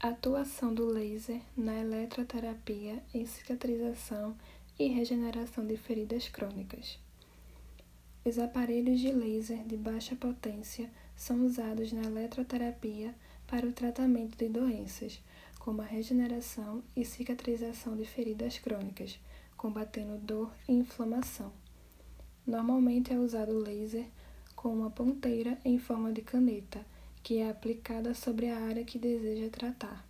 Atuação do laser na eletroterapia em cicatrização e regeneração de feridas crônicas. Os aparelhos de laser de baixa potência são usados na eletroterapia para o tratamento de doenças, como a regeneração e cicatrização de feridas crônicas, combatendo dor e inflamação. Normalmente é usado o laser com uma ponteira em forma de caneta que é aplicada sobre a área que deseja tratar.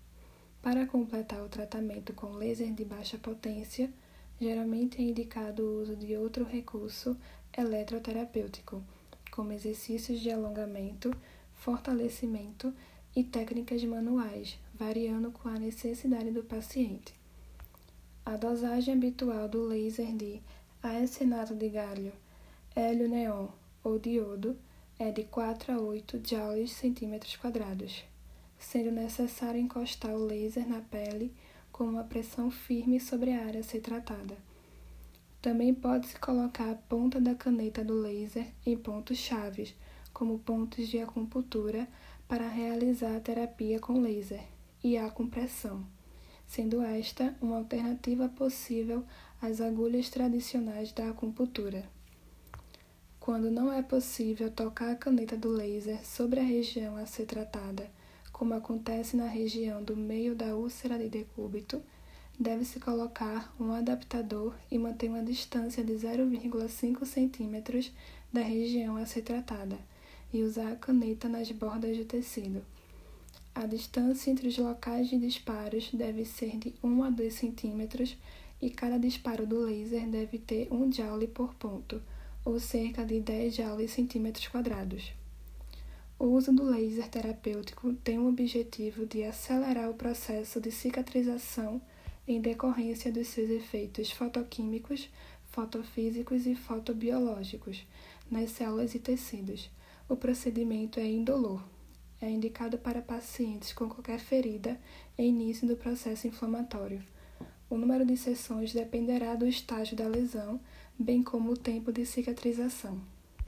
Para completar o tratamento com laser de baixa potência, geralmente é indicado o uso de outro recurso eletroterapêutico, como exercícios de alongamento, fortalecimento e técnicas manuais, variando com a necessidade do paciente. A dosagem habitual do laser de arsênato de galho, hélio neon ou diodo é de 4 a 8 joules centímetros quadrados, sendo necessário encostar o laser na pele com uma pressão firme sobre a área a ser tratada. Também pode-se colocar a ponta da caneta do laser em pontos chaves, como pontos de acupuntura, para realizar a terapia com laser e a compressão, sendo esta uma alternativa possível às agulhas tradicionais da acupuntura. Quando não é possível tocar a caneta do laser sobre a região a ser tratada, como acontece na região do meio da úlcera de decúbito, deve-se colocar um adaptador e manter uma distância de 0,5 cm da região a ser tratada e usar a caneta nas bordas do tecido. A distância entre os locais de disparos deve ser de 1 a 2 cm e cada disparo do laser deve ter 1 joule por ponto ou cerca de 10 joules centímetros quadrados. O uso do laser terapêutico tem o objetivo de acelerar o processo de cicatrização em decorrência dos seus efeitos fotoquímicos, fotofísicos e fotobiológicos nas células e tecidos. O procedimento é indolor. É indicado para pacientes com qualquer ferida em início do processo inflamatório. O número de sessões dependerá do estágio da lesão, bem como o tempo de cicatrização.